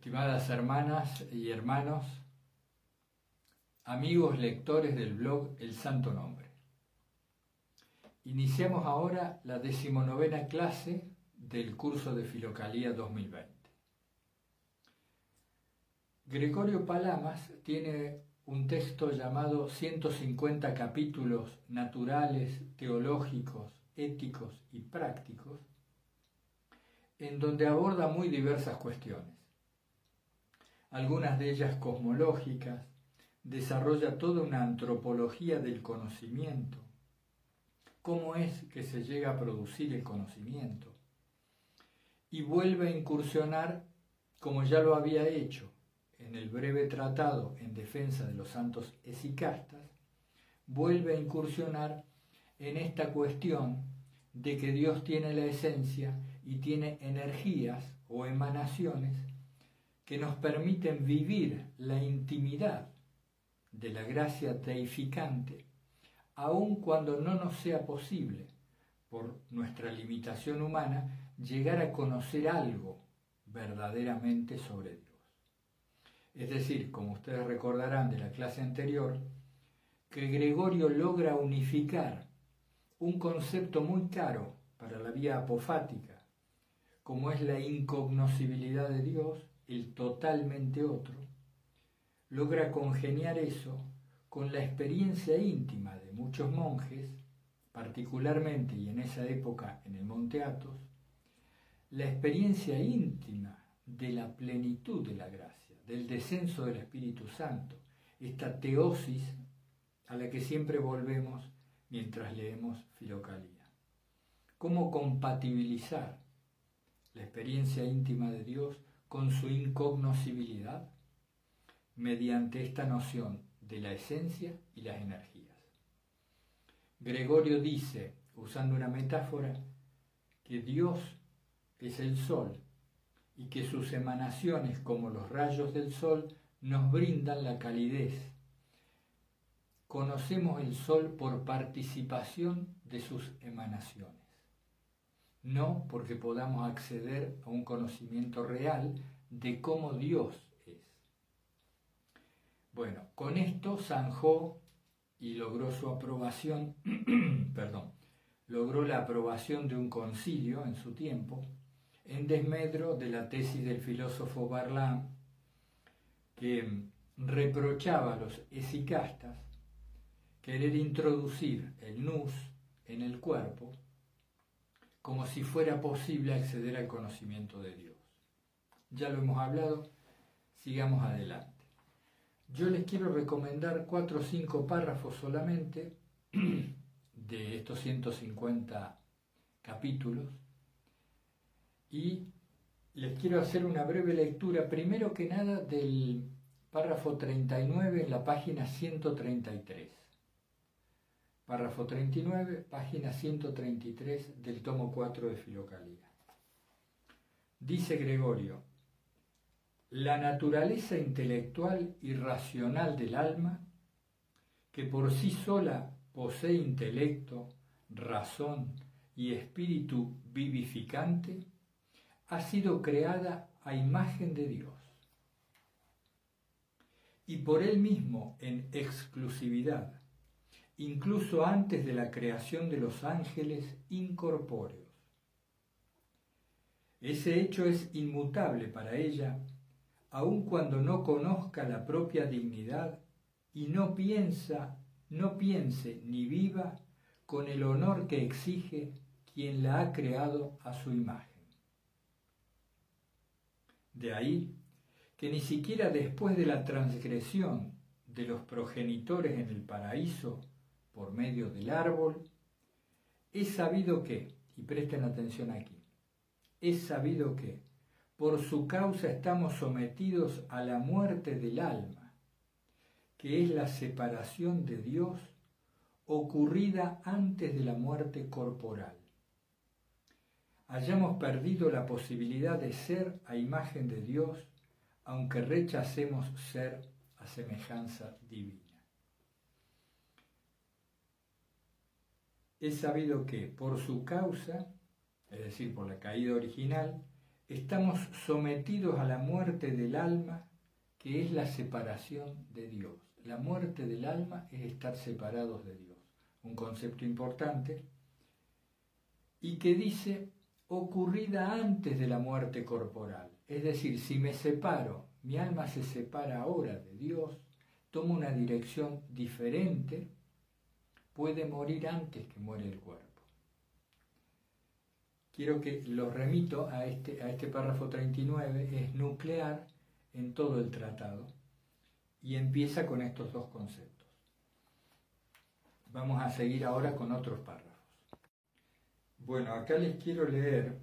estimadas hermanas y hermanos, amigos lectores del blog El Santo Nombre. Iniciamos ahora la decimonovena clase del curso de Filocalía 2020. Gregorio Palamas tiene un texto llamado 150 capítulos naturales, teológicos, éticos y prácticos, en donde aborda muy diversas cuestiones. Algunas de ellas cosmológicas, desarrolla toda una antropología del conocimiento, cómo es que se llega a producir el conocimiento, y vuelve a incursionar, como ya lo había hecho en el breve tratado en defensa de los santos esicastas, vuelve a incursionar en esta cuestión de que Dios tiene la esencia y tiene energías o emanaciones que nos permiten vivir la intimidad de la gracia deificante, aun cuando no nos sea posible, por nuestra limitación humana, llegar a conocer algo verdaderamente sobre Dios. Es decir, como ustedes recordarán de la clase anterior, que Gregorio logra unificar un concepto muy caro para la vía apofática, como es la incognoscibilidad de Dios, el totalmente otro, logra congeniar eso con la experiencia íntima de muchos monjes, particularmente y en esa época en el Monte Athos, la experiencia íntima de la plenitud de la gracia, del descenso del Espíritu Santo, esta teosis a la que siempre volvemos mientras leemos Filocalía. ¿Cómo compatibilizar la experiencia íntima de Dios con su incognoscibilidad? mediante esta noción de la esencia y las energías. Gregorio dice, usando una metáfora, que Dios es el sol y que sus emanaciones como los rayos del sol nos brindan la calidez. Conocemos el sol por participación de sus emanaciones, no porque podamos acceder a un conocimiento real de cómo Dios bueno, con esto zanjó y logró su aprobación, perdón, logró la aprobación de un concilio en su tiempo, en desmedro de la tesis del filósofo Barlam, que reprochaba a los esicastas querer introducir el nus en el cuerpo como si fuera posible acceder al conocimiento de Dios. Ya lo hemos hablado, sigamos adelante. Yo les quiero recomendar cuatro o cinco párrafos solamente de estos 150 capítulos y les quiero hacer una breve lectura, primero que nada, del párrafo 39 en la página 133. Párrafo 39, página 133 del tomo 4 de Filocalía. Dice Gregorio, la naturaleza intelectual y racional del alma, que por sí sola posee intelecto, razón y espíritu vivificante, ha sido creada a imagen de Dios y por él mismo en exclusividad, incluso antes de la creación de los ángeles incorpóreos. Ese hecho es inmutable para ella aun cuando no conozca la propia dignidad y no piensa, no piense ni viva con el honor que exige quien la ha creado a su imagen. De ahí que ni siquiera después de la transgresión de los progenitores en el paraíso por medio del árbol, es sabido que, y presten atención aquí, es sabido que por su causa estamos sometidos a la muerte del alma, que es la separación de Dios ocurrida antes de la muerte corporal. Hayamos perdido la posibilidad de ser a imagen de Dios, aunque rechacemos ser a semejanza divina. Es sabido que por su causa, es decir, por la caída original, estamos sometidos a la muerte del alma, que es la separación de Dios. La muerte del alma es estar separados de Dios, un concepto importante, y que dice ocurrida antes de la muerte corporal. Es decir, si me separo, mi alma se separa ahora de Dios, toma una dirección diferente, puede morir antes que muere el cuerpo. Quiero que lo remito a este, a este párrafo 39, es nuclear en todo el tratado y empieza con estos dos conceptos. Vamos a seguir ahora con otros párrafos. Bueno, acá les quiero leer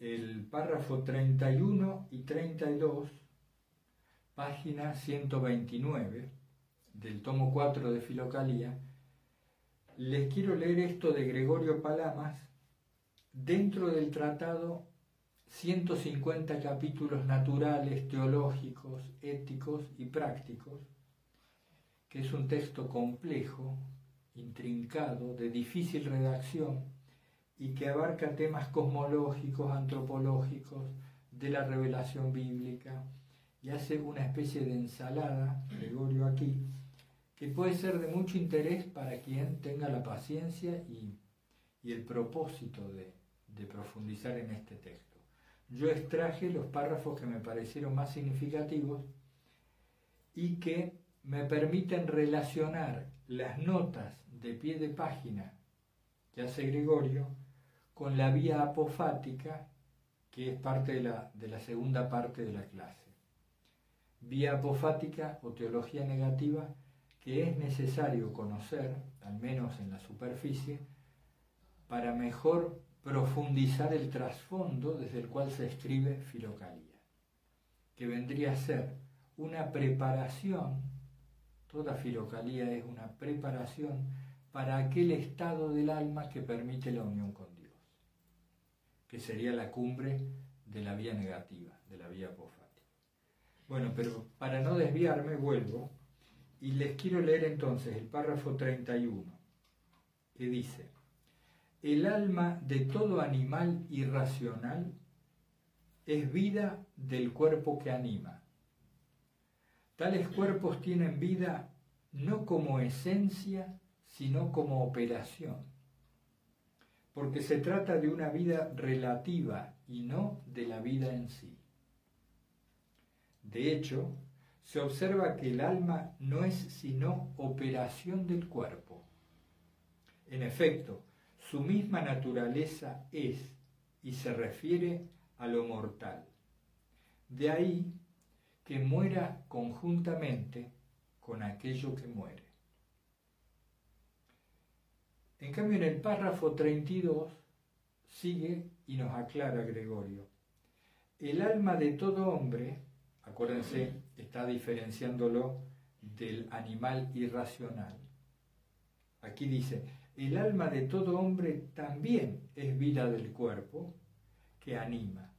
el párrafo 31 y 32, página 129 del tomo 4 de Filocalía. Les quiero leer esto de Gregorio Palamas dentro del tratado 150 capítulos naturales, teológicos, éticos y prácticos, que es un texto complejo, intrincado, de difícil redacción y que abarca temas cosmológicos, antropológicos, de la revelación bíblica, y hace una especie de ensalada, Gregorio aquí, que puede ser de mucho interés para quien tenga la paciencia y, y el propósito de, de profundizar en este texto. Yo extraje los párrafos que me parecieron más significativos y que me permiten relacionar las notas de pie de página que hace Gregorio con la vía apofática que es parte de la, de la segunda parte de la clase. Vía apofática o teología negativa que es necesario conocer, al menos en la superficie, para mejor profundizar el trasfondo desde el cual se escribe Filocalía, que vendría a ser una preparación, toda Filocalía es una preparación para aquel estado del alma que permite la unión con Dios, que sería la cumbre de la vía negativa, de la vía apofática. Bueno, pero para no desviarme, vuelvo y les quiero leer entonces el párrafo 31, que dice, el alma de todo animal irracional es vida del cuerpo que anima. Tales cuerpos tienen vida no como esencia, sino como operación, porque se trata de una vida relativa y no de la vida en sí. De hecho, se observa que el alma no es sino operación del cuerpo. En efecto, su misma naturaleza es y se refiere a lo mortal. De ahí que muera conjuntamente con aquello que muere. En cambio, en el párrafo 32 sigue y nos aclara Gregorio. El alma de todo hombre, acuérdense, está diferenciándolo del animal irracional. Aquí dice, el alma de todo hombre también es vida del cuerpo que anima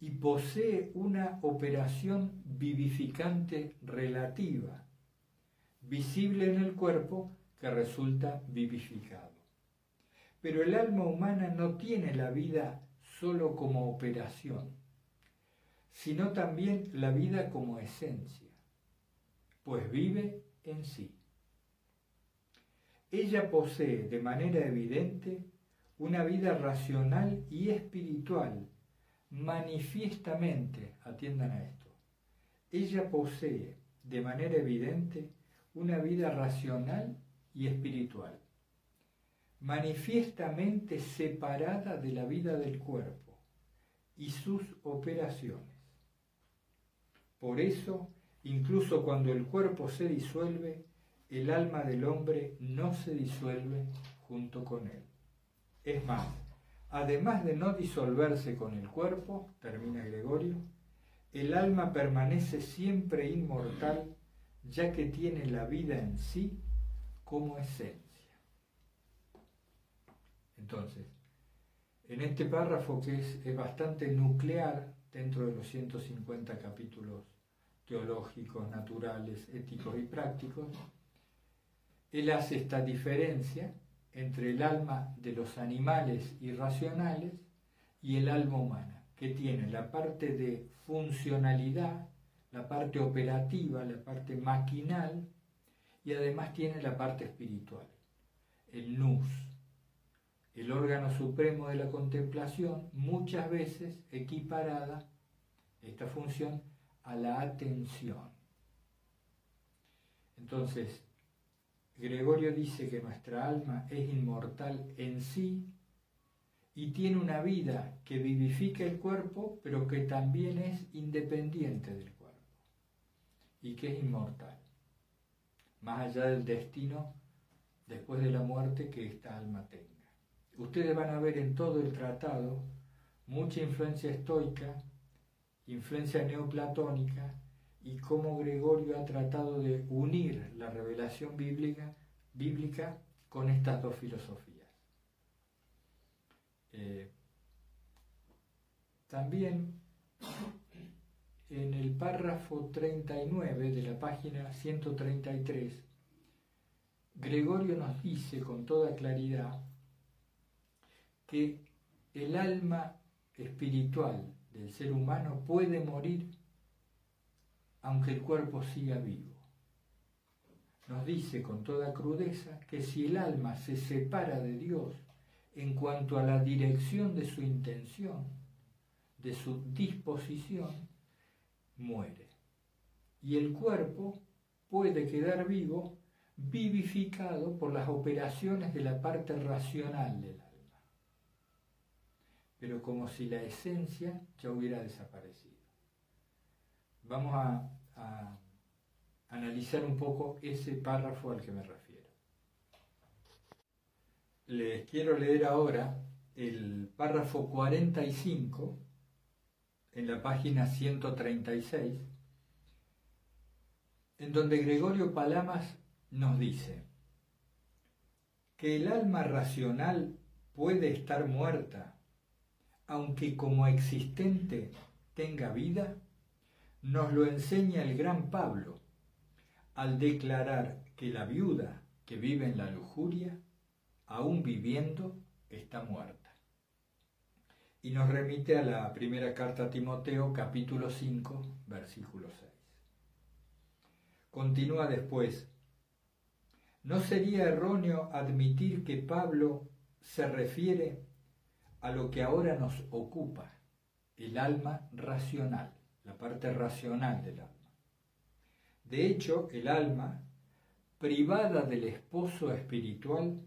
y posee una operación vivificante relativa, visible en el cuerpo que resulta vivificado. Pero el alma humana no tiene la vida solo como operación, sino también la vida como esencia, pues vive en sí. Ella posee de manera evidente una vida racional y espiritual, manifiestamente, atiendan a esto, ella posee de manera evidente una vida racional y espiritual, manifiestamente separada de la vida del cuerpo y sus operaciones. Por eso, incluso cuando el cuerpo se disuelve, el alma del hombre no se disuelve junto con él. Es más, además de no disolverse con el cuerpo, termina Gregorio, el alma permanece siempre inmortal ya que tiene la vida en sí como esencia. Entonces, en este párrafo que es, bastante nuclear dentro de los 150 capítulos teológicos, naturales, éticos y prácticos, él hace esta diferencia entre el alma de los animales irracionales y el alma humana, que tiene la parte de funcionalidad, la parte operativa, la parte maquinal y además tiene la parte espiritual, el nous, el órgano supremo de la contemplación, muchas veces equiparada esta función a la atención. Entonces, Gregorio dice que nuestra alma es inmortal en sí y tiene una vida que vivifica el cuerpo, pero que también es independiente del cuerpo y que es inmortal, más allá del destino después de la muerte que esta alma tenga. Ustedes van a ver en todo el tratado mucha influencia estoica, influencia neoplatónica y cómo Gregorio ha tratado de unir la revelación bíblica, bíblica con estas dos filosofías. Eh, también en el párrafo 39 de la página 133, Gregorio nos dice con toda claridad que el alma espiritual del ser humano puede morir aunque el cuerpo siga vivo. Nos dice con toda crudeza que si el alma se separa de Dios en cuanto a la dirección de su intención, de su disposición, muere. Y el cuerpo puede quedar vivo, vivificado por las operaciones de la parte racional del pero como si la esencia ya hubiera desaparecido. Vamos a, analizar un poco ese párrafo al que me refiero. Les quiero leer ahora el párrafo 45 en la página 136, en donde Gregorio Palamas nos dice que el alma racional puede estar muerta, aunque como existente tenga vida, nos lo enseña el gran Pablo al declarar que la viuda que vive en la lujuria, aún viviendo, está muerta y nos remite a la primera carta a Timoteo capítulo 5 versículo 6. Continúa después, ¿no sería erróneo admitir que Pablo se refiere a lo que ahora nos ocupa, el alma racional, la parte racional del alma? De hecho, el alma, privada del esposo espiritual,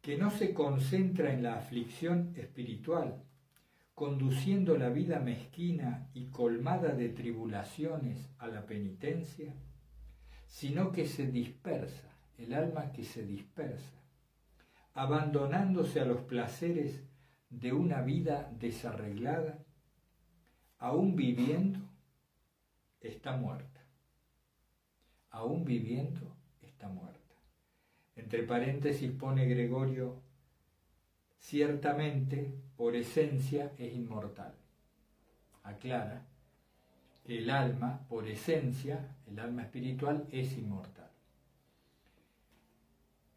que no se concentra en la aflicción espiritual, conduciendo la vida mezquina y colmada de tribulaciones a la penitencia, sino que se dispersa, el alma que se dispersa, abandonándose a los placeres de una vida desarreglada, aún viviendo, está muerta. Aún viviendo, está muerta. Entre paréntesis pone Gregorio, ciertamente, por esencia, es inmortal. Aclara el alma, por esencia, el alma espiritual, es inmortal.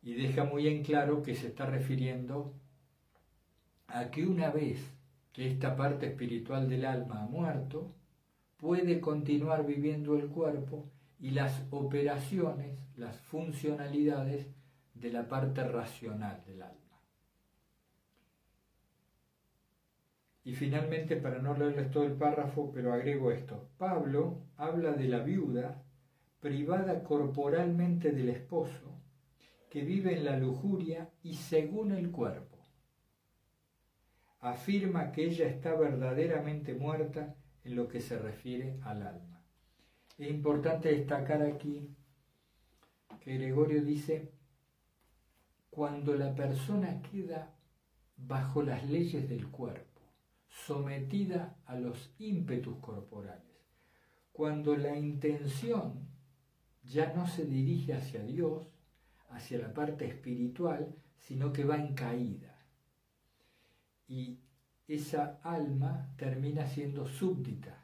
Y deja muy en claro que se está refiriendo a que una vez que esta parte espiritual del alma ha muerto, puede continuar viviendo el cuerpo y las operaciones, las funcionalidades de la parte racional del alma. Y finalmente, para no leerles todo el párrafo, pero agrego esto, Pablo habla de la viuda privada corporalmente del esposo, que vive en la lujuria y según el cuerpo. Afirma que ella está verdaderamente muerta en lo que se refiere al alma. Es importante destacar aquí que Gregorio dice cuando la persona queda bajo las leyes del cuerpo, sometida a los ímpetus corporales, cuando la intención ya no se dirige hacia Dios, hacia la parte espiritual, sino que va en caída. Y esa alma termina siendo súbdita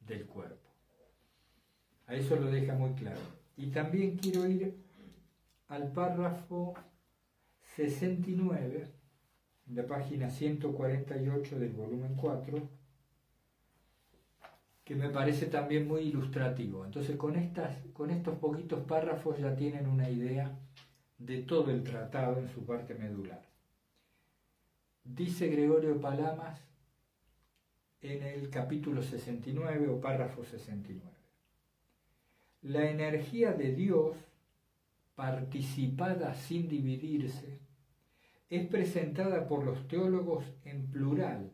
del cuerpo. A eso lo deja muy claro. Y también quiero ir al párrafo 69 en la página 148 del volumen 4, que me parece también muy ilustrativo. Entonces con, estas, con estos poquitos párrafos ya tienen una idea de todo el tratado en su parte medular. Dice Gregorio Palamas en el capítulo 69 o párrafo 69. La energía de Dios, participada sin dividirse, es presentada por los teólogos en plural,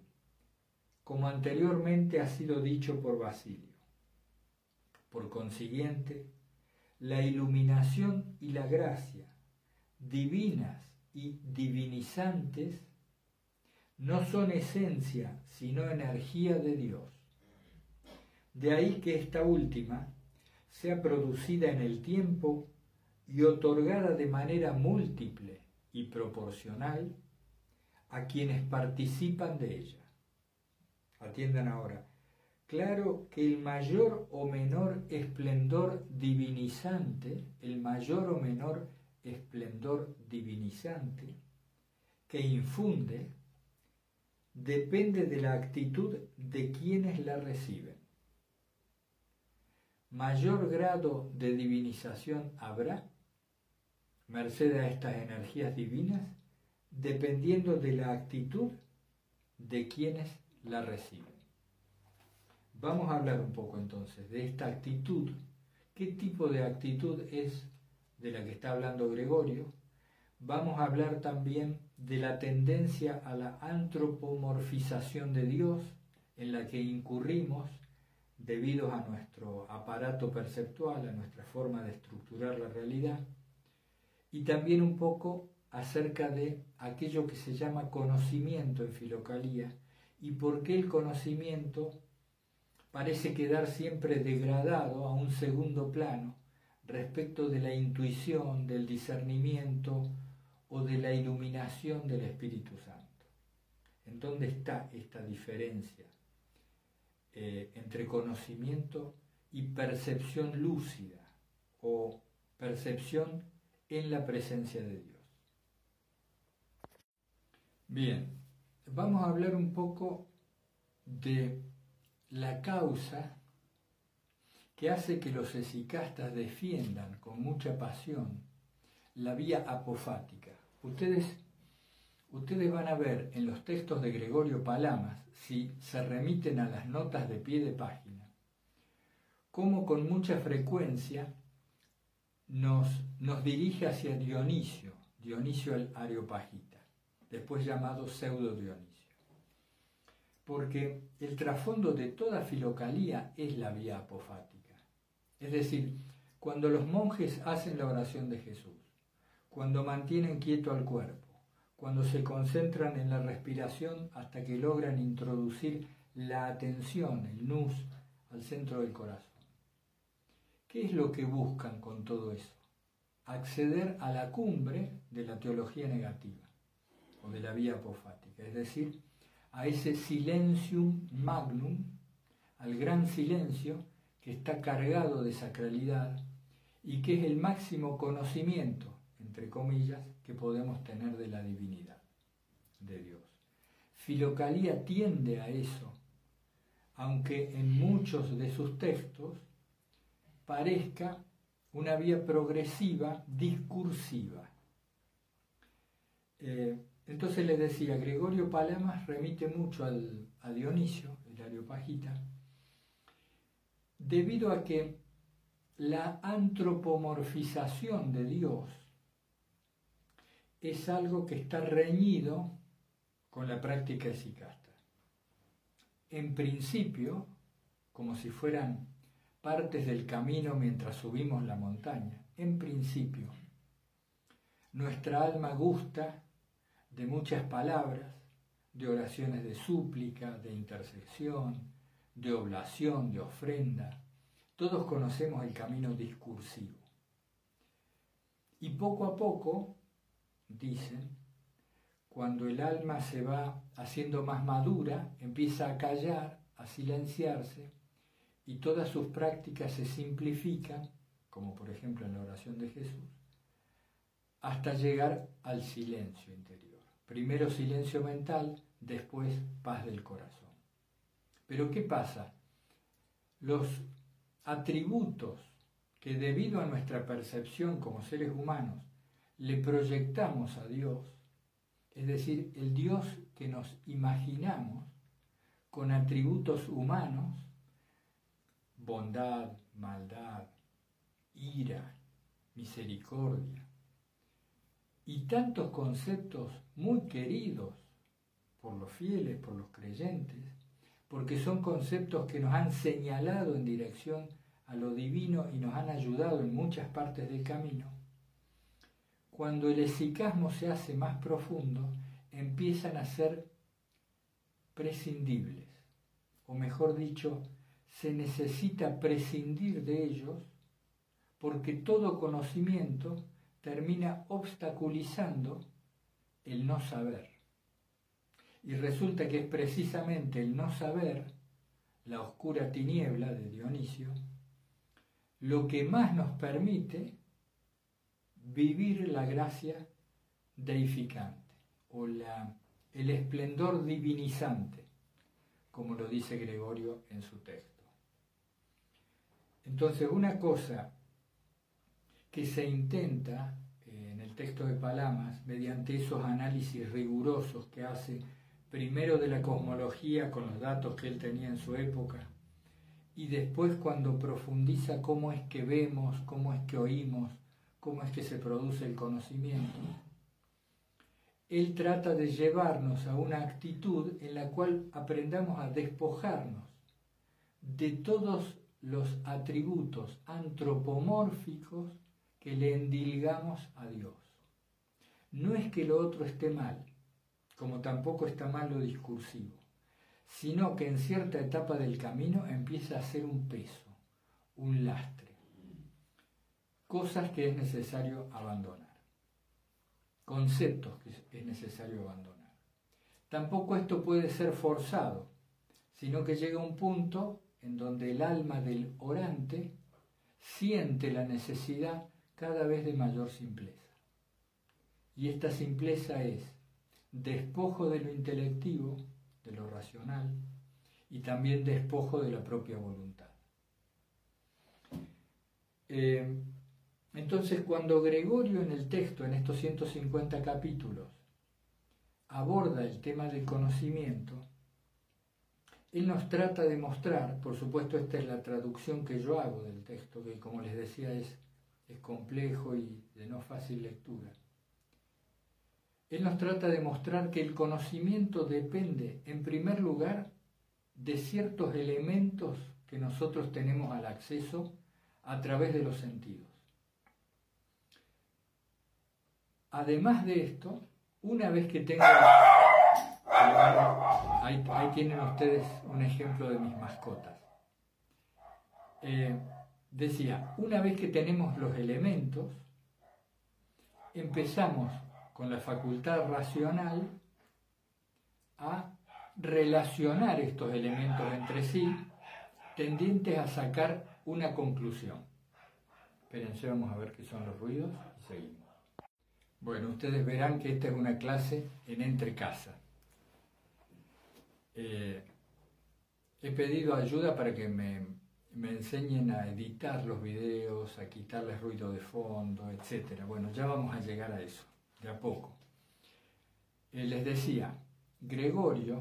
como anteriormente ha sido dicho por Basilio. Por consiguiente, la iluminación y la gracia, divinas y divinizantes, no son esencia, sino energía de Dios. De ahí que esta última sea producida en el tiempo y otorgada de manera múltiple y proporcional a quienes participan de ella. Atiendan ahora. Claro que el mayor o menor esplendor divinizante, el mayor o menor esplendor divinizante que infunde, depende de la actitud de quienes la reciben. Mayor grado de divinización habrá merced a estas energías divinas, dependiendo de la actitud de quienes la reciben. Vamos a hablar un poco entonces de esta actitud. ¿Qué tipo de actitud es de la que está hablando Gregorio? Vamos a hablar también de la tendencia a la antropomorfización de Dios en la que incurrimos debido a nuestro aparato perceptual, a nuestra forma de estructurar la realidad y también un poco acerca de aquello que se llama conocimiento en filocalía y por qué el conocimiento parece quedar siempre degradado a un segundo plano respecto de la intuición, del discernimiento o de la iluminación del Espíritu Santo. ¿En dónde está esta diferencia eh, entre conocimiento y percepción lúcida o percepción en la presencia de Dios. Bien, vamos a hablar un poco de la causa que hace que los esicastas defiendan con mucha pasión la vía apofática. Ustedes, ustedes van a ver en los textos de Gregorio Palamas, si se remiten a las notas de pie de página, cómo con mucha frecuencia nos, nos dirige hacia Dionisio, Dionisio el Areopagita, después llamado Pseudo Dionisio. Porque el trasfondo de toda filocalía es la vía apofática. Es decir, cuando los monjes hacen la oración de Jesús, cuando mantienen quieto al cuerpo, cuando se concentran en la respiración hasta que logran introducir la atención, el nus, al centro del corazón. ¿Qué es lo que buscan con todo eso? Acceder a la cumbre de la teología negativa o de la vía apofática, es decir, a ese silencium magnum, al gran silencio que está cargado de sacralidad y que es el máximo conocimiento, entre comillas, que podemos tener de la divinidad de Dios. Filocalía tiende a eso, aunque en muchos de sus textos parezca una vía progresiva, discursiva. Eh, entonces le decía, Gregorio Palamas remite mucho al, a Dionisio, el Areopagita, debido a que la antropomorfización de Dios es algo que está reñido con la práctica esicasta. En principio, como si fueran partes del camino mientras subimos la montaña. En principio, nuestra alma gusta de muchas palabras, de oraciones de súplica, de intersección, de oblación, de ofrenda. Todos conocemos el camino discursivo. Y poco a poco, dicen, cuando el alma se va haciendo más madura, empieza a callar, a silenciarse, y todas sus prácticas se simplifican, como por ejemplo en la oración de Jesús, hasta llegar al silencio interior. Primero silencio mental, después paz del corazón. Pero ¿qué pasa? Los atributos que debido a nuestra percepción como seres humanos le proyectamos a Dios, es decir, el Dios que nos imaginamos con atributos humanos, bondad, maldad, ira, misericordia, y tantos conceptos muy queridos por los fieles, por los creyentes, porque son conceptos que nos han señalado en dirección a lo divino y nos han ayudado en muchas partes del camino, cuando el esicasmo se hace más profundo, empiezan a ser prescindibles, o mejor dicho, se necesita prescindir de ellos porque todo conocimiento termina obstaculizando el no saber. Y resulta que es precisamente el no saber, la oscura tiniebla de Dionisio, lo que más nos permite vivir la gracia deificante o la, el esplendor divinizante, como lo dice Gregorio en su texto. Entonces, una cosa que se intenta eh, en el texto de Palamas, mediante esos análisis rigurosos que hace primero de la cosmología con los datos que él tenía en su época, y después cuando profundiza cómo es que vemos, cómo es que oímos, cómo es que se produce el conocimiento, él trata de llevarnos a una actitud en la cual aprendamos a despojarnos de todos los atributos antropomórficos que le endilgamos a Dios. No es que lo otro esté mal, como tampoco está mal lo discursivo, sino que en cierta etapa del camino empieza a ser un peso, un lastre, cosas que es necesario abandonar, conceptos que es necesario abandonar. Tampoco esto puede ser forzado, sino que llega un punto en donde el alma del orante siente la necesidad cada vez de mayor simpleza. Y esta simpleza es despojo de lo intelectivo, de lo racional, y también despojo de la propia voluntad. Eh, entonces, cuando Gregorio en el texto, en estos 150 capítulos, aborda el tema del conocimiento, él nos trata de mostrar, por supuesto esta es la traducción que yo hago del texto, que como les decía es complejo y de no fácil lectura. Él nos trata de mostrar que el conocimiento depende, en primer lugar, de ciertos elementos que nosotros tenemos al acceso a través de los sentidos. Además de esto, una vez que tengo... Ahí, tienen ustedes un ejemplo de mis mascotas. Eh, decía, una vez que tenemos los elementos, empezamos con la facultad racional a relacionar estos elementos entre sí, tendientes a sacar una conclusión. Espérense, vamos a ver qué son los ruidos y seguimos. Bueno, ustedes verán que esta es una clase en entre casa. Eh, he pedido ayuda para que me me enseñen a editar los videos, a quitarles ruido de fondo, etc. Bueno, ya vamos a llegar a eso, de a poco. Eh, les decía, Gregorio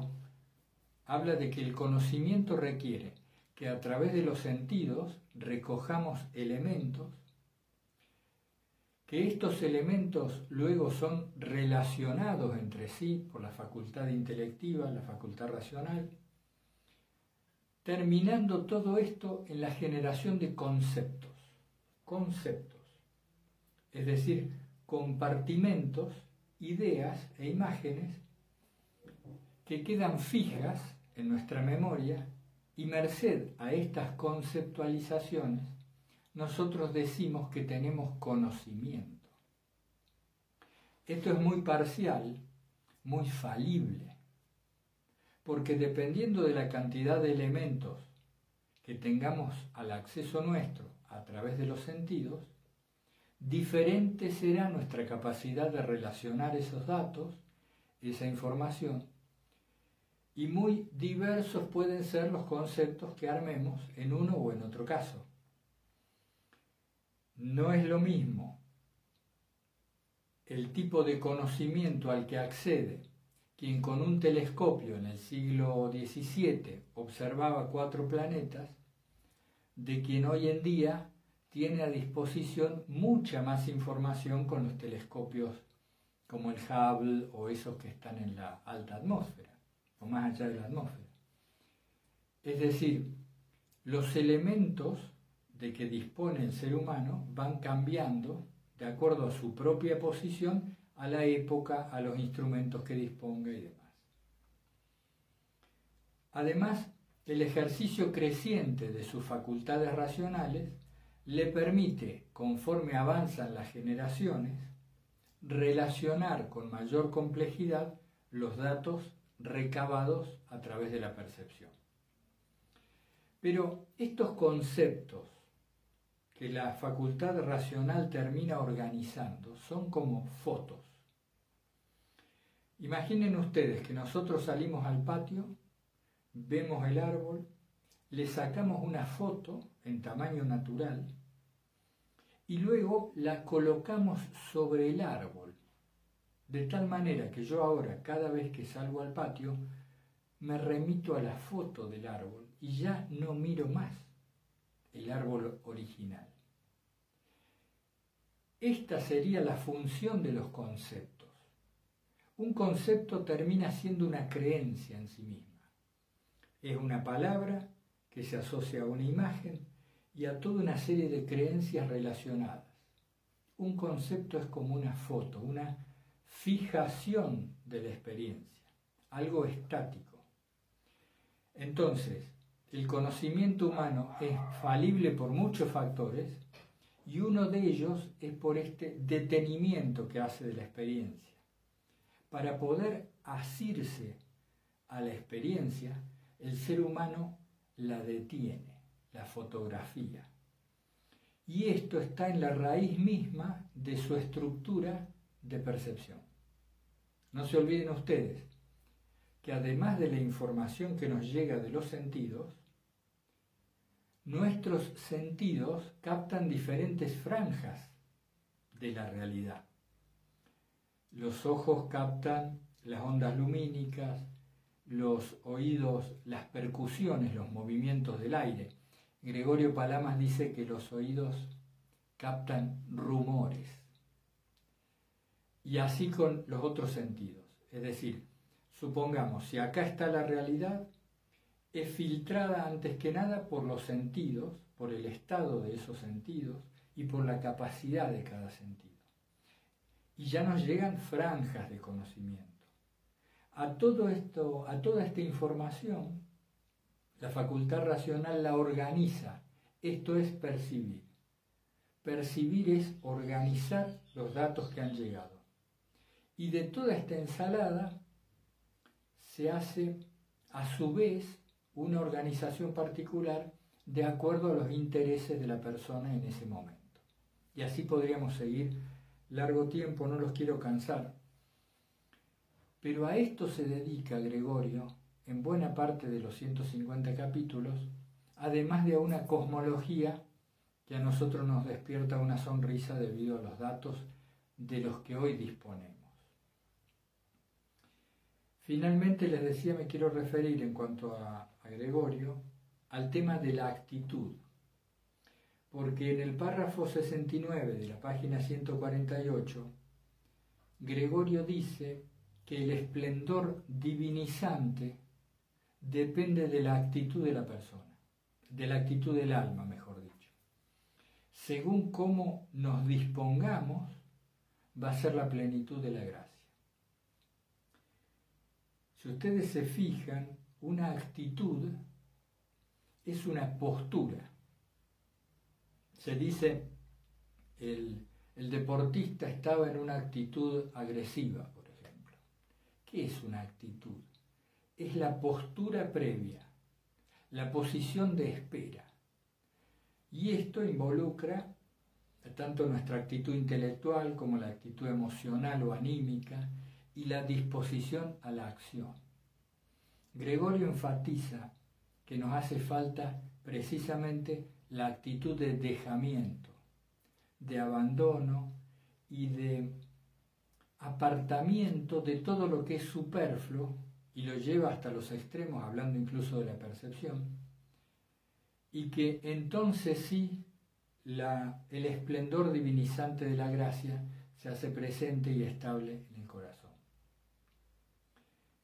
habla de que el conocimiento requiere que a través de los sentidos recojamos elementos, que estos elementos luego son relacionados entre sí por la facultad intelectiva, la facultad racional, terminando todo esto en la generación de conceptos, conceptos, es decir, compartimentos, ideas e imágenes que quedan fijas en nuestra memoria y merced a estas conceptualizaciones, nosotros decimos que tenemos conocimiento. Esto es muy parcial, muy falible porque dependiendo de la cantidad de elementos que tengamos al acceso nuestro a través de los sentidos, diferente será nuestra capacidad de relacionar esos datos esa información y muy diversos pueden ser los conceptos que armemos en uno o en otro caso. No es lo mismo el tipo de conocimiento al que accede quien con un telescopio en el siglo XVII observaba cuatro planetas, de quien hoy en día tiene a disposición mucha más información con los telescopios como el Hubble o esos que están en la alta atmósfera o más allá de la atmósfera. Es decir, los elementos de que dispone el ser humano van cambiando de acuerdo a su propia posición, a la época, a los instrumentos que disponga y demás. Además, el ejercicio creciente de sus facultades racionales le permite, conforme avanzan las generaciones, relacionar con mayor complejidad los datos recabados a través de la percepción. Pero estos conceptos que la facultad racional termina organizando son como fotos. Imaginen ustedes que nosotros salimos al patio, vemos el árbol, le sacamos una foto en tamaño natural y luego la colocamos sobre el árbol de tal manera que yo ahora, cada vez que salgo al patio, me remito a la foto del árbol y ya no miro más el árbol original. Esta sería la función de los conceptos. Un concepto termina siendo una creencia en sí misma. Es una palabra que se asocia a una imagen y a toda una serie de creencias relacionadas. Un concepto es como una foto, una fijación de la experiencia, algo estático. Entonces, el conocimiento humano es falible por muchos factores y uno de ellos es por este detenimiento que hace de la experiencia. Para poder asirse a la experiencia, el ser humano la detiene, la fotografía. Y esto está en la raíz misma de su estructura de percepción. No se olviden ustedes que además de la información que nos llega de los sentidos, nuestros sentidos captan diferentes franjas de la realidad. Los ojos captan las ondas lumínicas, los oídos las percusiones, los movimientos del aire. Gregorio Palamas dice que los oídos captan rumores y así con los otros sentidos. Es decir, supongamos, si acá está la realidad, es filtrada antes que nada por los sentidos, por el estado de esos sentidos y por la capacidad de cada sentido. Y ya nos llegan franjas de conocimiento. A todo esto, a toda esta información, la facultad racional la organiza. Esto es percibir. Percibir es organizar los datos que han llegado. Y de toda esta ensalada se hace a su vez una organización particular de acuerdo a los intereses de la persona en ese momento. Y así podríamos seguir largo tiempo, no los quiero cansar. Pero a esto se dedica Gregorio en buena parte de los 150 capítulos, además de a una cosmología que a nosotros nos despierta una sonrisa debido a los datos de los que hoy disponemos. Finalmente les decía, me quiero referir en cuanto a, Gregorio al tema de la actitud, porque en el párrafo 69 de la página 148, Gregorio dice que el esplendor divinizante depende de la actitud de la persona, de la actitud del alma, mejor dicho. Según cómo nos dispongamos, va a ser la plenitud de la gracia. Si ustedes se fijan, una actitud es una postura. Se dice, el, el deportista estaba en una actitud agresiva, por ejemplo. ¿Qué es una actitud? Es la postura previa, la posición de espera. Y esto involucra tanto nuestra actitud intelectual como la actitud emocional o anímica, y la disposición a la acción. Gregorio enfatiza que nos hace falta precisamente la actitud de dejamiento, de abandono y de apartamiento de todo lo que es superfluo y lo lleva hasta los extremos, hablando incluso de la percepción, y que entonces sí el esplendor divinizante de la gracia se hace presente y estable.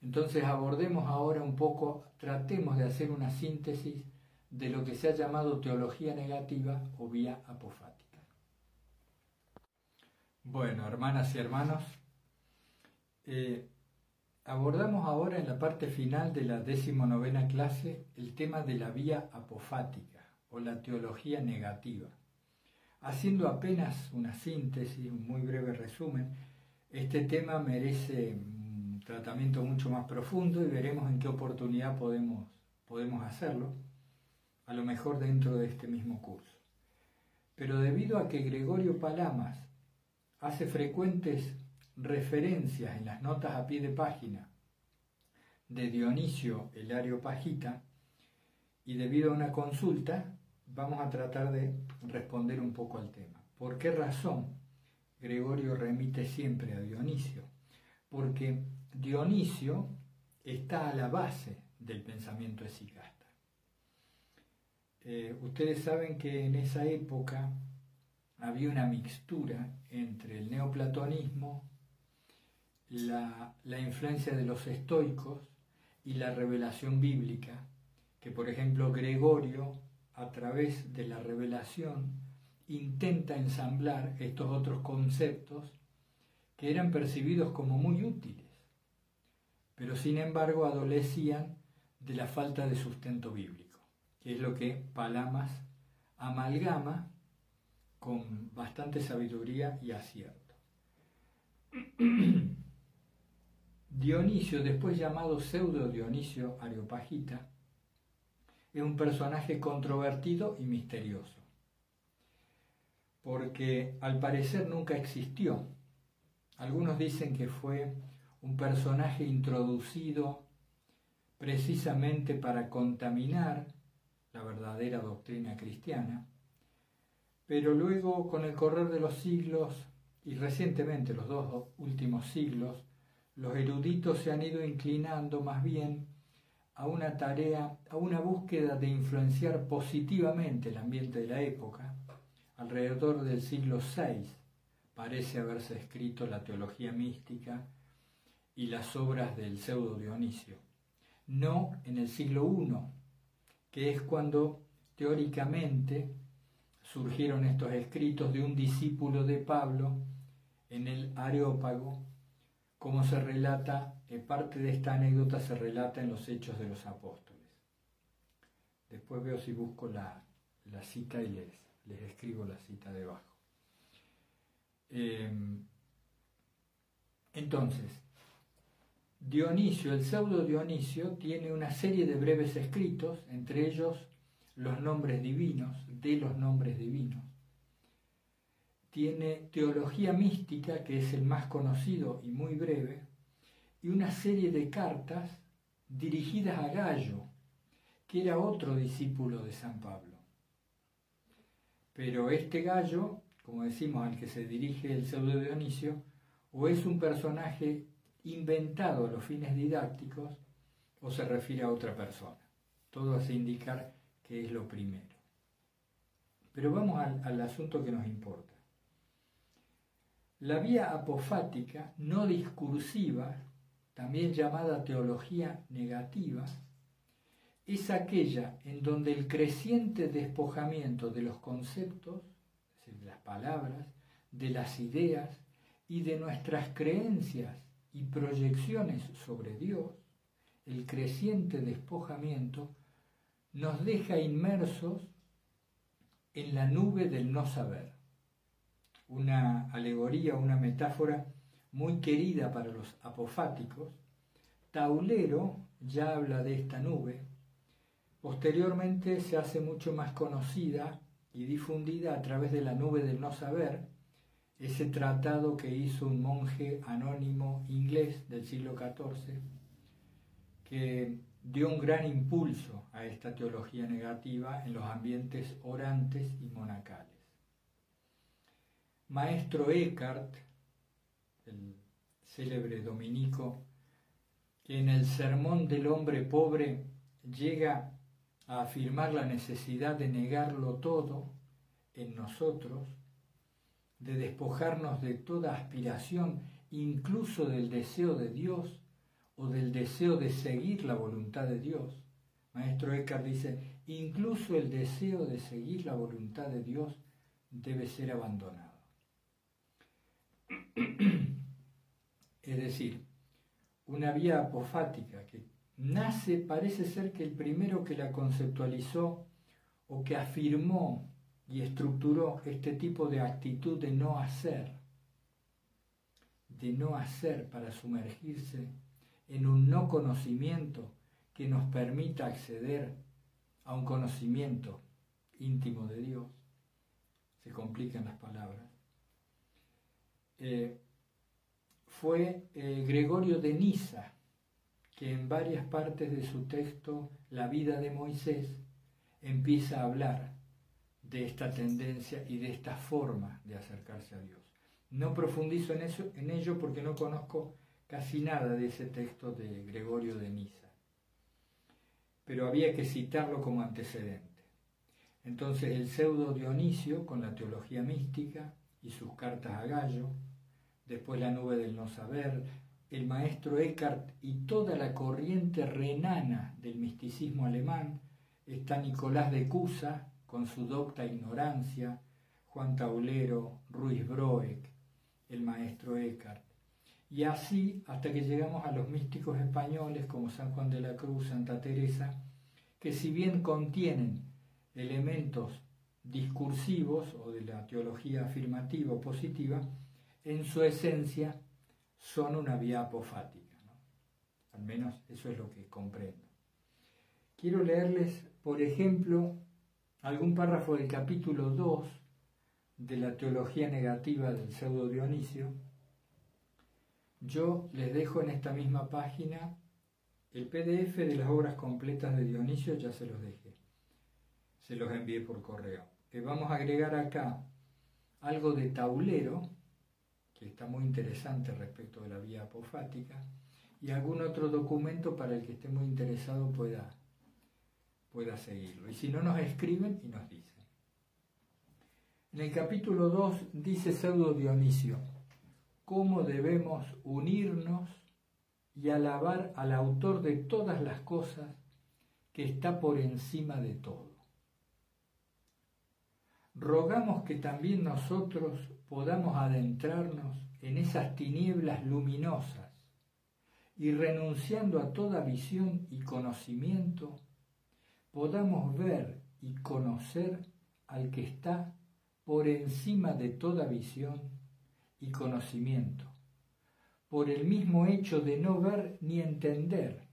Entonces abordemos ahora un poco, tratemos de hacer una síntesis de lo que se ha llamado teología negativa o vía apofática. Bueno, hermanas y hermanos, eh, abordamos ahora en la parte final de la decimonovena clase el tema de la vía apofática o la teología negativa. Haciendo apenas una síntesis, un muy breve resumen, este tema merece tratamiento mucho más profundo y veremos en qué oportunidad podemos, podemos hacerlo, a lo mejor dentro de este mismo curso. Pero debido a que Gregorio Palamas hace frecuentes referencias en las notas a pie de página de Dionisio el Areopagita y debido a una consulta vamos a tratar de responder un poco al tema. ¿Por qué razón Gregorio remite siempre a Dionisio? Porque Dionisio está a la base del pensamiento esicasta. Eh, ustedes saben que en esa época había una mixtura entre el neoplatonismo la, influencia de los estoicos y la revelación bíblica, que por ejemplo Gregorio, a través de la revelación, intenta ensamblar estos otros conceptos que eran percibidos como muy útiles, pero sin embargo adolecían de la falta de sustento bíblico, que es lo que Palamas amalgama con bastante sabiduría y acierto. Dionisio, después llamado pseudo Dionisio Areopagita, es un personaje controvertido y misterioso, porque al parecer nunca existió. Algunos dicen que fue un personaje introducido precisamente para contaminar la verdadera doctrina cristiana, pero luego con el correr de los siglos y recientemente los dos últimos siglos, los eruditos se han ido inclinando más bien a una tarea, a una búsqueda de influenciar positivamente el ambiente de la época. Alrededor del siglo VI parece haberse escrito la teología mística y las obras del pseudo Dionisio. No en el siglo I, que es cuando teóricamente surgieron estos escritos de un discípulo de Pablo en el Areópago como se relata, en parte de esta anécdota se relata en los Hechos de los Apóstoles. Después veo si busco la, cita y les, les, escribo la cita debajo. Em, entonces, Dionisio, el pseudo Dionisio, tiene una serie de breves escritos, entre ellos los nombres divinos, de los nombres divinos, tiene Teología Mística, que es el más conocido y muy breve, y una serie de cartas dirigidas a Gallo, que era otro discípulo de San Pablo. Pero este Gallo, como decimos al que se dirige el pseudo Dionisio, o es un personaje inventado a los fines didácticos, o se refiere a otra persona. Todo hace indicar que es lo primero. Pero vamos al, asunto que nos importa. La vía apofática, no discursiva, también llamada teología negativa, es aquella en donde el creciente despojamiento de los conceptos, de las palabras, de las ideas y de nuestras creencias y proyecciones sobre Dios, el creciente despojamiento nos deja inmersos en la nube del no saber una alegoría, una metáfora muy querida para los apofáticos. Taulero ya habla de esta nube. Posteriormente se hace mucho más conocida y difundida a través de la nube del no saber, ese tratado que hizo un monje anónimo inglés del siglo XIV, que dio un gran impulso a esta teología negativa en los ambientes orantes y monacales. Maestro Eckhart, el célebre dominico, que en el Sermón del Hombre Pobre llega a afirmar la necesidad de negarlo todo en nosotros, de despojarnos de toda aspiración, incluso del deseo de Dios o del deseo de seguir la voluntad de Dios. Maestro Eckhart dice, incluso el deseo de seguir la voluntad de Dios debe ser abandonado. es decir, una vía apofática que nace, parece ser que el primero que la conceptualizó o que afirmó y estructuró este tipo de actitud de no hacer, de no hacer para sumergirse en un no conocimiento que nos permita acceder a un conocimiento íntimo de Dios. Se complican las palabras. Eh, fue eh, Gregorio de Niza, que en varias partes de su texto, La vida de Moisés, empieza a hablar de esta tendencia y de esta forma de acercarse a Dios. No profundizo en, eso, en ello porque no conozco casi nada de ese texto de Gregorio de Niza, pero había que citarlo como antecedente. Entonces el pseudo Dionisio con la teología mística y sus cartas a Gallo, después la nube del no saber, el maestro Eckhart y toda la corriente renana del misticismo alemán, está Nicolás de Cusa con su docta ignorancia, Juan Taulero, Ruiz Broek, el maestro Eckhart. Y así hasta que llegamos a los místicos españoles como San Juan de la Cruz, Santa Teresa, que si bien contienen elementos discursivos o de la teología afirmativa o positiva, en su esencia son una vía apofática. Al menos eso es lo que comprendo. Quiero leerles, por ejemplo, algún párrafo del capítulo 2 de la teología negativa del pseudo Dionisio. Yo les dejo en esta misma página el PDF de las obras completas de Dionisio, ya se los dejé. Se los envié por correo. Que vamos a agregar acá algo de taulero, que está muy interesante respecto de la vía apofática, y algún otro documento para el que esté muy interesado pueda, pueda seguirlo. Y si no, nos escriben y nos dicen. En el capítulo 2 dice Pseudo Dionisio, cómo debemos unirnos y alabar al autor de todas las cosas que está por encima de todo. Rogamos que también nosotros podamos adentrarnos en esas tinieblas luminosas y renunciando a toda visión y conocimiento, podamos ver y conocer al que está por encima de toda visión y conocimiento, por el mismo hecho de no ver ni entender,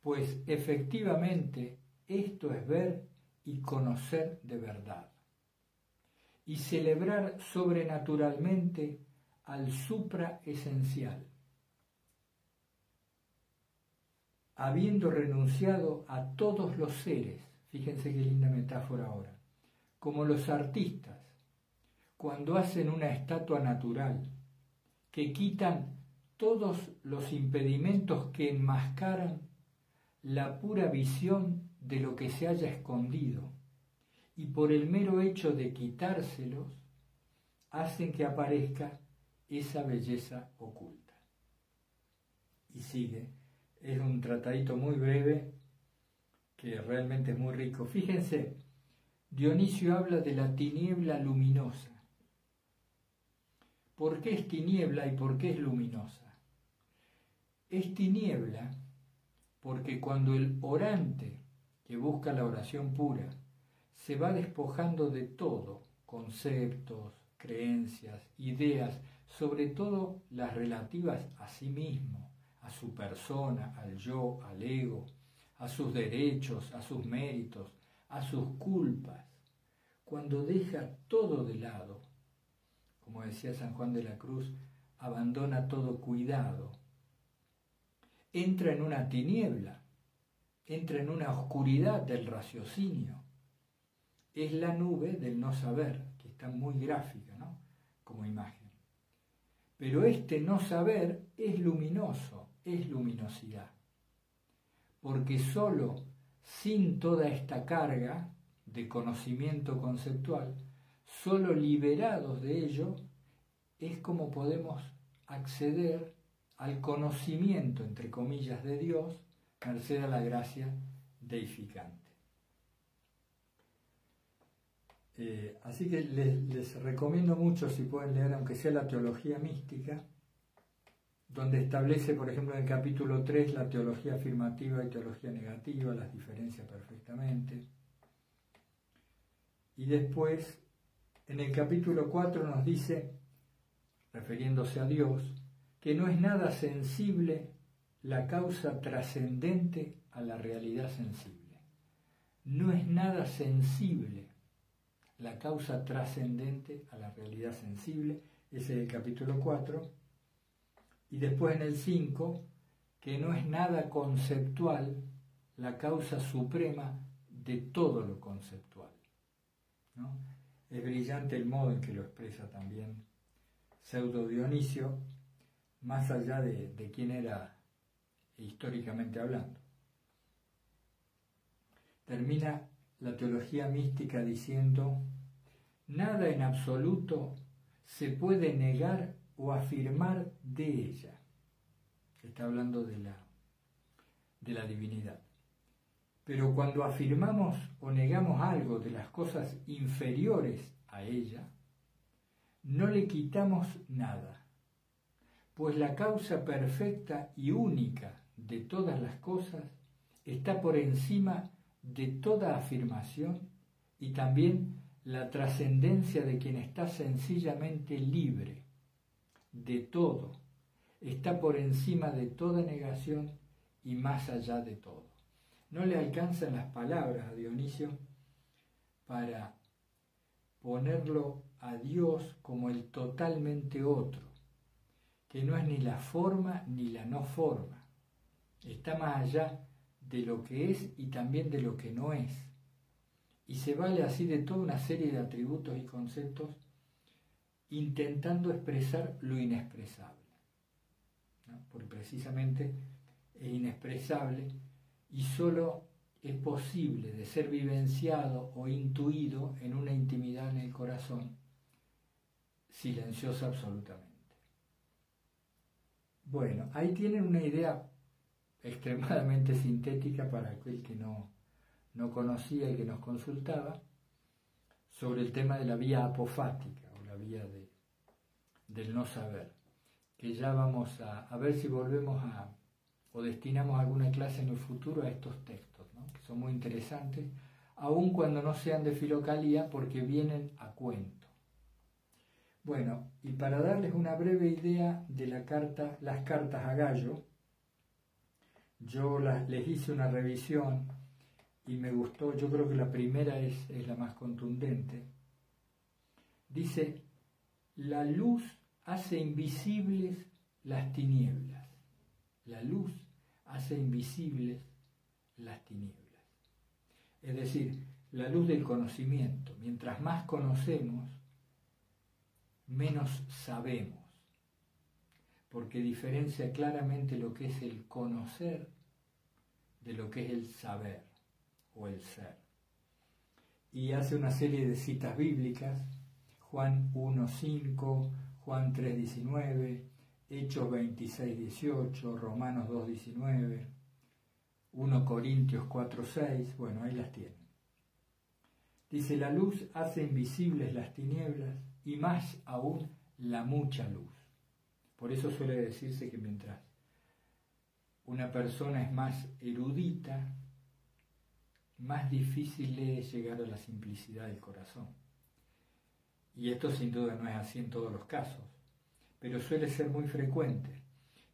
pues efectivamente esto es ver y conocer de verdad y celebrar sobrenaturalmente al supraesencial, habiendo renunciado a todos los seres, fíjense qué linda metáfora ahora, como los artistas, cuando hacen una estatua natural, que quitan todos los impedimentos que enmascaran la pura visión de lo que se haya escondido y por el mero hecho de quitárselos, hacen que aparezca esa belleza oculta. Y sigue, es un tratadito muy breve que realmente es muy rico. Fíjense, Dionisio habla de la tiniebla luminosa. ¿Por qué es tiniebla y por qué es luminosa? Es tiniebla porque cuando el orante que busca la oración pura se va despojando de todo, conceptos, creencias, ideas, sobre todo las relativas a sí mismo, a su persona, al yo, al ego, a sus derechos, a sus méritos, a sus culpas. Cuando deja todo de lado, como decía San Juan de la Cruz, abandona todo cuidado, entra en una tiniebla, entra en una oscuridad del raciocinio. Es la nube del no saber, que está muy gráfica, ¿no? Como imagen. Pero este no saber es luminoso, es luminosidad. Porque solo sin toda esta carga de conocimiento conceptual, solo liberados de ello, es como podemos acceder al conocimiento, entre comillas, de Dios, merced a la gracia deificante. Eh, así que les, les, recomiendo mucho, si pueden leer, aunque sea la teología mística, donde establece, por ejemplo, en el capítulo 3 la teología afirmativa y teología negativa, las diferencia perfectamente. Y después, en el capítulo 4 nos dice, refiriéndose a Dios, que no es nada sensible la causa trascendente a la realidad sensible. No es nada sensible la causa trascendente a la realidad sensible, ese es el capítulo 4. Y después en el 5, que no es nada conceptual la causa suprema de todo lo conceptual. Es brillante el modo en que lo expresa también Pseudo Dionisio, más allá de, de quién era históricamente hablando. Termina la teología mística diciendo, nada en absoluto se puede negar o afirmar de ella. Está hablando de la, de la divinidad. Pero cuando afirmamos o negamos algo de las cosas inferiores a ella, no le quitamos nada, pues la causa perfecta y única de todas las cosas está por encima de toda afirmación y también la trascendencia de quien está sencillamente libre de todo, está por encima de toda negación y más allá de todo. No le alcanzan las palabras a Dionisio para ponerlo a Dios como el totalmente otro, que no es ni la forma ni la no forma, está más allá de lo que es y también de lo que no es, y se vale así de toda una serie de atributos y conceptos intentando expresar lo inexpresable, porque precisamente es inexpresable y solo es posible de ser vivenciado o intuido en una intimidad en el corazón silenciosa absolutamente. Bueno, ahí tienen una idea extremadamente sintética para aquel que no, no conocía y que nos consultaba sobre el tema de la vía apofática o la vía de, del no saber, que ya vamos a, a ver si volvemos a, o destinamos alguna clase en el futuro a estos textos, que son muy interesantes, aun cuando no sean de filocalía porque vienen a cuento. Bueno, y para darles una breve idea de la carta, las cartas a Gallo, yo les hice una revisión y me gustó, yo creo que la primera es, es la más contundente. Dice, la luz hace invisibles las tinieblas. La luz hace invisibles las tinieblas. Es decir, la luz del conocimiento. Mientras más conocemos, menos sabemos, porque diferencia claramente lo que es el conocer de lo que es el saber o el ser. Y hace una serie de citas bíblicas, Juan 1.5, Juan 3.19, Hechos 26.18, Romanos 2.19, 1 Corintios 4.6, bueno, ahí las tienen. Dice, la luz hace invisibles las tinieblas y más aún la mucha luz. Por eso suele decirse que mientras una persona es más erudita, más difícil es llegar a la simplicidad del corazón y esto sin duda no es así en todos los casos, pero suele ser muy frecuente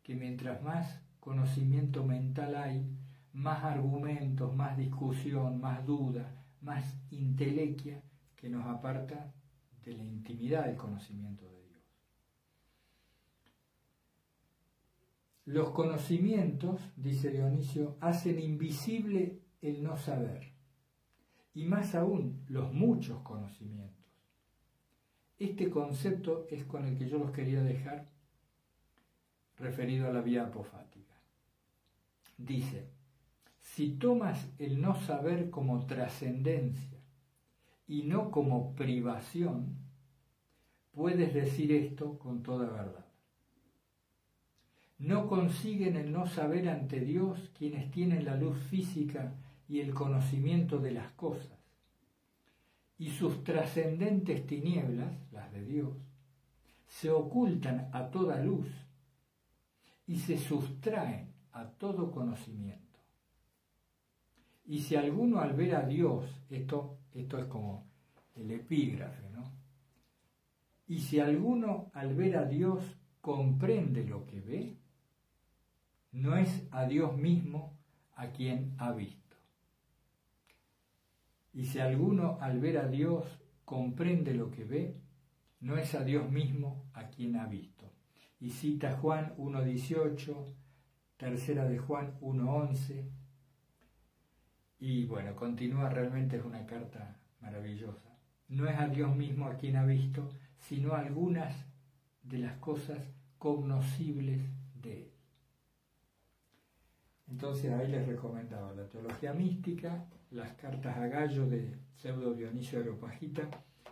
que mientras más conocimiento mental hay, más argumentos, más discusión, más duda, más intelequia que nos aparta de la intimidad del conocimiento de Dios. Los conocimientos, dice Dionisio, hacen invisible el no saber, y más aún los muchos conocimientos. Este concepto es con el que yo los quería dejar referido a la vía apofática. Dice, si tomas el no saber como trascendencia y no como privación, puedes decir esto con toda verdad. No consiguen el no saber ante Dios quienes tienen la luz física y el conocimiento de las cosas. Y sus trascendentes tinieblas, las de Dios, se ocultan a toda luz y se sustraen a todo conocimiento. Y si alguno al ver a Dios, esto, esto es como el epígrafe, ¿no? Y si alguno al ver a Dios comprende lo que ve, no es a Dios mismo a quien ha visto. Y si alguno al ver a Dios comprende lo que ve, no es a Dios mismo a quien ha visto. Y cita Juan 1.18, tercera de Juan 1.11, y bueno, continúa, realmente es una carta maravillosa. No es a Dios mismo a quien ha visto, sino algunas de las cosas cognoscibles de Él. Entonces ahí les recomendaba la teología mística, las cartas a Gallo de Pseudo Dionisio Aeropagita,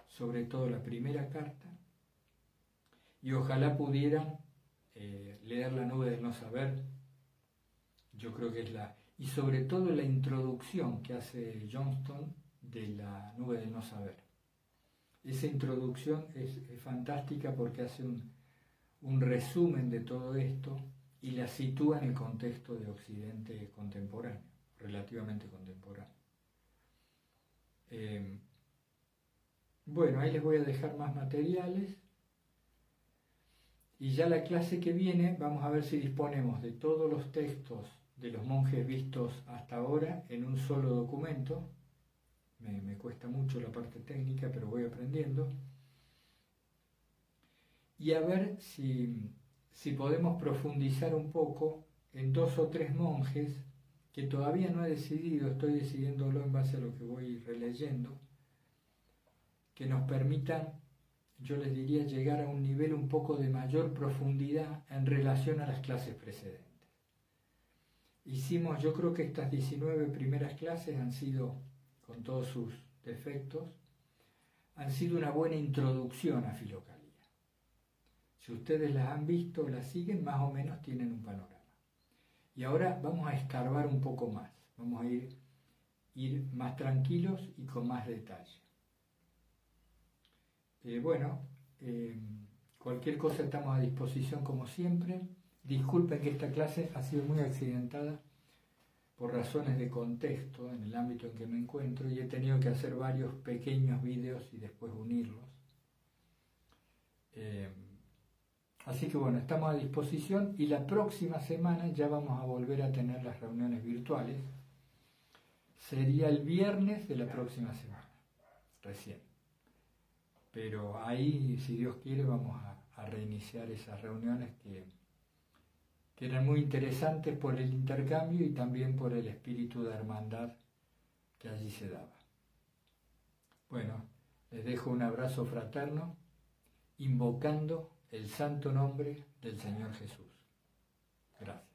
sobre todo la primera carta, y ojalá pudieran eh, leer La nube del no saber, yo creo que es la, y sobre todo la introducción que hace Johnston de La nube del no saber. Esa introducción es, fantástica porque hace un resumen de todo esto y la sitúa en el contexto de Occidente contemporáneo, relativamente contemporáneo. Eh, bueno, ahí les voy a dejar más materiales y ya la clase que viene vamos a ver si disponemos de todos los textos de los monjes vistos hasta ahora en un solo documento. Me, me cuesta mucho la parte técnica, pero voy aprendiendo. Y a ver si si podemos profundizar un poco en dos o tres monjes que todavía no he decidido, estoy decidiéndolo en base a lo que voy releyendo, que nos permitan, yo les diría, llegar a un nivel un poco de mayor profundidad en relación a las clases precedentes. Hicimos, yo creo que estas 19 primeras clases han sido, con todos sus defectos, han sido una buena introducción a Filoca. Si ustedes las han visto, las siguen, más o menos tienen un panorama. Y ahora vamos a escarbar un poco más, vamos a ir, ir más tranquilos y con más detalle. Eh, bueno, eh, cualquier cosa estamos a disposición como siempre. Disculpen que esta clase ha sido muy accidentada por razones de contexto en el ámbito en que me encuentro y he tenido que hacer varios pequeños vídeos y después unirlos. Eh, Así que bueno, estamos a disposición y la próxima semana ya vamos a volver a tener las reuniones virtuales. Sería el viernes de la próxima semana, recién. Pero ahí, si Dios quiere, vamos a, reiniciar esas reuniones que, que eran muy interesantes por el intercambio y también por el espíritu de hermandad que allí se daba. Bueno, les dejo un abrazo fraterno, invocando el santo nombre del Señor Jesús. Gracias.